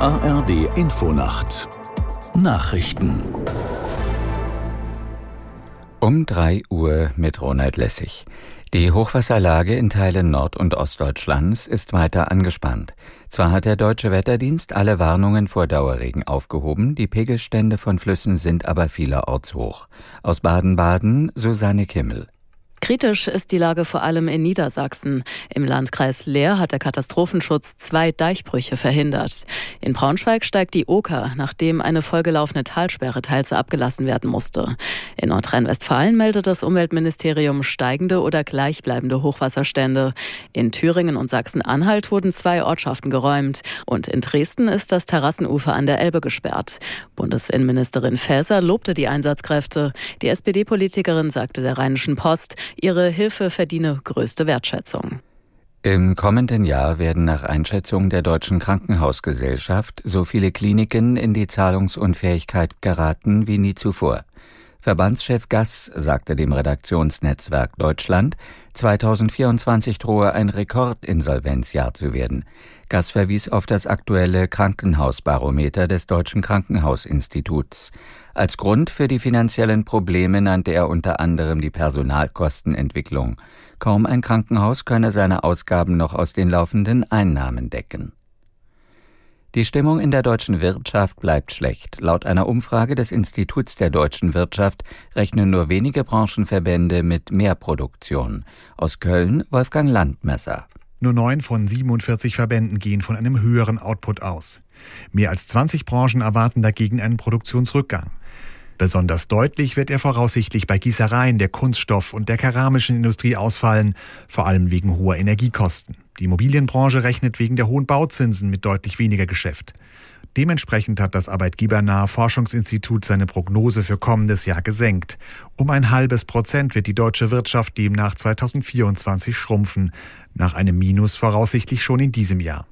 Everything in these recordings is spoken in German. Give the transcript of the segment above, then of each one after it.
ARD Infonacht Nachrichten um 3 Uhr mit Ronald Lessig. Die Hochwasserlage in Teilen Nord- und Ostdeutschlands ist weiter angespannt. Zwar hat der Deutsche Wetterdienst alle Warnungen vor Dauerregen aufgehoben, die Pegelstände von Flüssen sind aber vielerorts hoch. Aus Baden-Baden Susanne Kimmel. Kritisch ist die Lage vor allem in Niedersachsen. Im Landkreis Leer hat der Katastrophenschutz zwei Deichbrüche verhindert. In Braunschweig steigt die Oker, nachdem eine vollgelaufene Talsperre teils abgelassen werden musste. In Nordrhein-Westfalen meldet das Umweltministerium steigende oder gleichbleibende Hochwasserstände. In Thüringen und Sachsen-Anhalt wurden zwei Ortschaften geräumt. Und in Dresden ist das Terrassenufer an der Elbe gesperrt. Bundesinnenministerin Faeser lobte die Einsatzkräfte. Die SPD-Politikerin sagte der Rheinischen Post, Ihre Hilfe verdiene größte Wertschätzung. Im kommenden Jahr werden nach Einschätzung der Deutschen Krankenhausgesellschaft so viele Kliniken in die Zahlungsunfähigkeit geraten wie nie zuvor. Verbandschef Gass sagte dem Redaktionsnetzwerk Deutschland, 2024 drohe ein Rekordinsolvenzjahr zu werden. Gass verwies auf das aktuelle Krankenhausbarometer des Deutschen Krankenhausinstituts. Als Grund für die finanziellen Probleme nannte er unter anderem die Personalkostenentwicklung. Kaum ein Krankenhaus könne seine Ausgaben noch aus den laufenden Einnahmen decken. Die Stimmung in der deutschen Wirtschaft bleibt schlecht. Laut einer Umfrage des Instituts der deutschen Wirtschaft rechnen nur wenige Branchenverbände mit mehr Produktion. Aus Köln Wolfgang Landmesser. Nur neun von 47 Verbänden gehen von einem höheren Output aus. Mehr als 20 Branchen erwarten dagegen einen Produktionsrückgang. Besonders deutlich wird er voraussichtlich bei Gießereien, der Kunststoff- und der keramischen Industrie ausfallen, vor allem wegen hoher Energiekosten. Die Immobilienbranche rechnet wegen der hohen Bauzinsen mit deutlich weniger Geschäft. Dementsprechend hat das arbeitgebernahe Forschungsinstitut seine Prognose für kommendes Jahr gesenkt. Um ein halbes Prozent wird die deutsche Wirtschaft demnach 2024 schrumpfen, nach einem Minus voraussichtlich schon in diesem Jahr.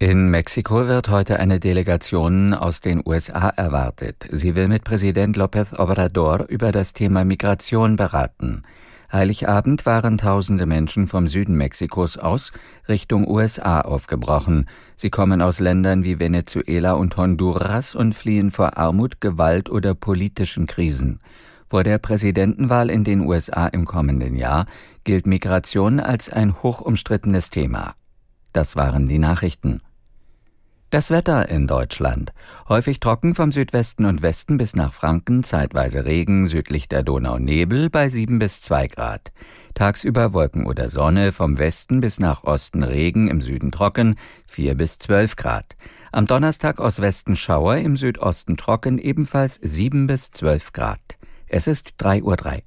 In Mexiko wird heute eine Delegation aus den USA erwartet. Sie will mit Präsident López Obrador über das Thema Migration beraten. Heiligabend waren tausende Menschen vom Süden Mexikos aus Richtung USA aufgebrochen. Sie kommen aus Ländern wie Venezuela und Honduras und fliehen vor Armut, Gewalt oder politischen Krisen. Vor der Präsidentenwahl in den USA im kommenden Jahr gilt Migration als ein hochumstrittenes Thema. Das waren die Nachrichten. Das Wetter in Deutschland. Häufig trocken vom Südwesten und Westen bis nach Franken, zeitweise Regen, südlich der Donau Nebel bei 7 bis 2 Grad. Tagsüber Wolken oder Sonne, vom Westen bis nach Osten Regen, im Süden trocken, 4 bis 12 Grad. Am Donnerstag aus Westen Schauer, im Südosten trocken, ebenfalls 7 bis 12 Grad. Es ist 3.03 Uhr.